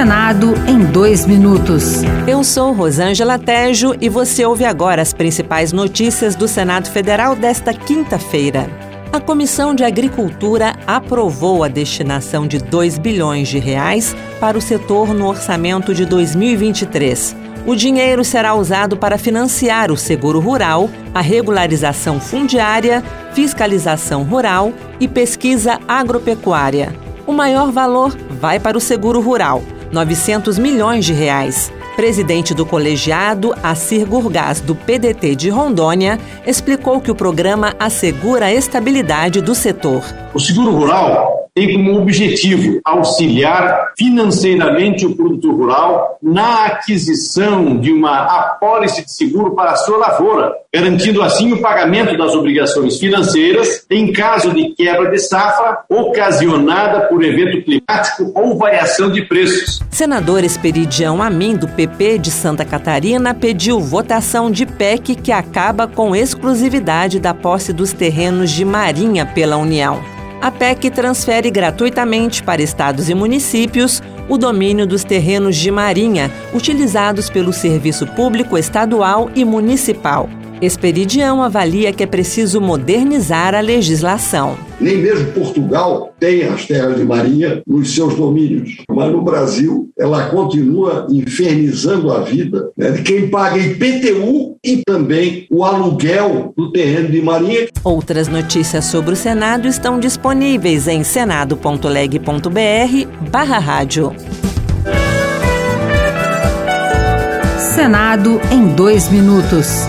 Senado em dois minutos. Eu sou Rosângela Tejo e você ouve agora as principais notícias do Senado Federal desta quinta-feira. A Comissão de Agricultura aprovou a destinação de 2 bilhões de reais para o setor no orçamento de 2023. O dinheiro será usado para financiar o seguro rural, a regularização fundiária, fiscalização rural e pesquisa agropecuária. O maior valor vai para o seguro rural, 900 milhões de reais. Presidente do colegiado, Assir Gurgás, do PDT de Rondônia, explicou que o programa assegura a estabilidade do setor. O seguro rural tem como objetivo auxiliar financeiramente o produtor rural na aquisição de uma apólice de seguro para a sua lavoura, garantindo assim o pagamento das obrigações financeiras em caso de quebra de safra ocasionada por evento climático ou variação de preços. Senador Esperidião Amin, do PP de Santa Catarina, pediu votação de PEC que acaba com exclusividade da posse dos terrenos de Marinha pela União. A PEC transfere gratuitamente para estados e municípios o domínio dos terrenos de marinha utilizados pelo serviço público estadual e municipal. Esperidião avalia que é preciso modernizar a legislação. Nem mesmo Portugal tem as terras de marinha nos seus domínios, mas no Brasil ela continua infernizando a vida né, de quem paga IPTU e também o aluguel do terreno de marinha. Outras notícias sobre o Senado estão disponíveis em senado.leg.br/barra rádio. Senado em dois minutos.